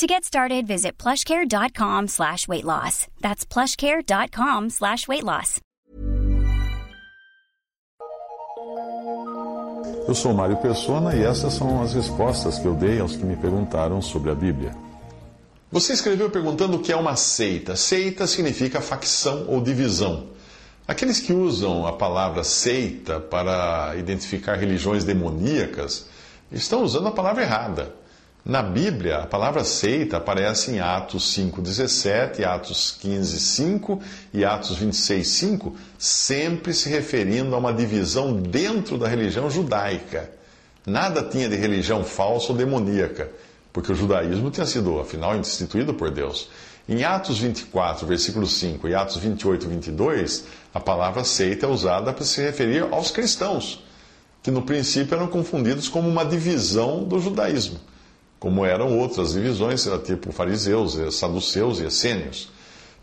To get started, visit plushcare.com slash weight loss. That's plushcare.com slash weight loss. Eu sou Mário Persona e essas são as respostas que eu dei aos que me perguntaram sobre a Bíblia. Você escreveu perguntando o que é uma seita. Seita significa facção ou divisão. Aqueles que usam a palavra seita para identificar religiões demoníacas estão usando a palavra errada. Na Bíblia, a palavra seita aparece em Atos 5,17, Atos 15,5 e Atos 26,5, sempre se referindo a uma divisão dentro da religião judaica. Nada tinha de religião falsa ou demoníaca, porque o judaísmo tinha sido, afinal, instituído por Deus. Em Atos 24, versículo 5 e Atos 28, 22, a palavra seita é usada para se referir aos cristãos, que no princípio eram confundidos como uma divisão do judaísmo como eram outras divisões, tipo fariseus, saduceus e essênios.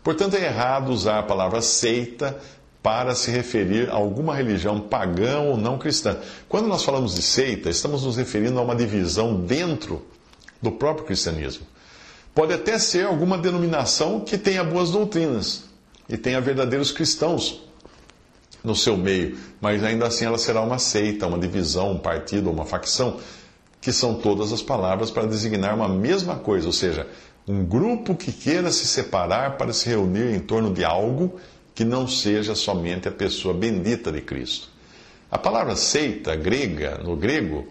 Portanto, é errado usar a palavra seita para se referir a alguma religião pagã ou não cristã. Quando nós falamos de seita, estamos nos referindo a uma divisão dentro do próprio cristianismo. Pode até ser alguma denominação que tenha boas doutrinas e tenha verdadeiros cristãos no seu meio, mas ainda assim ela será uma seita, uma divisão, um partido, uma facção que são todas as palavras para designar uma mesma coisa, ou seja, um grupo que queira se separar para se reunir em torno de algo que não seja somente a pessoa bendita de Cristo. A palavra seita grega, no grego,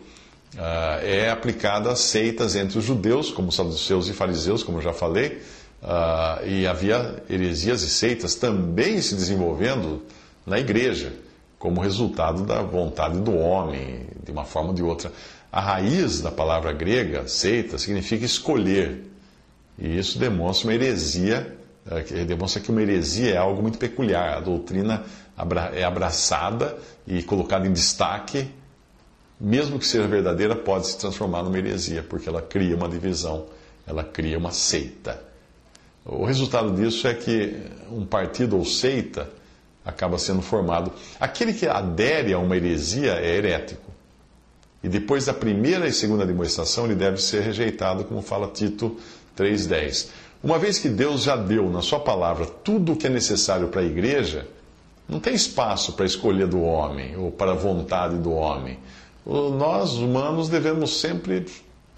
uh, é aplicada a seitas entre os judeus, como saduceus e fariseus, como já falei, uh, e havia heresias e seitas também se desenvolvendo na igreja, como resultado da vontade do homem, de uma forma ou de outra. A raiz da palavra grega, seita, significa escolher. E isso demonstra uma heresia, é, demonstra que uma heresia é algo muito peculiar. A doutrina é abraçada e colocada em destaque, mesmo que seja verdadeira, pode se transformar numa heresia, porque ela cria uma divisão, ela cria uma seita. O resultado disso é que um partido ou seita acaba sendo formado. Aquele que adere a uma heresia é herético. E depois da primeira e segunda demonstração, ele deve ser rejeitado, como fala Tito 3,10. Uma vez que Deus já deu na Sua palavra tudo o que é necessário para a igreja, não tem espaço para escolher do homem ou para a vontade do homem. Nós, humanos, devemos sempre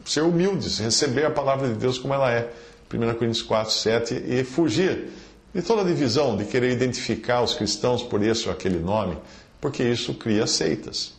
ser humildes, receber a palavra de Deus como ela é. 1 Coríntios 4, 7, e fugir de toda divisão, de querer identificar os cristãos por esse ou aquele nome, porque isso cria seitas.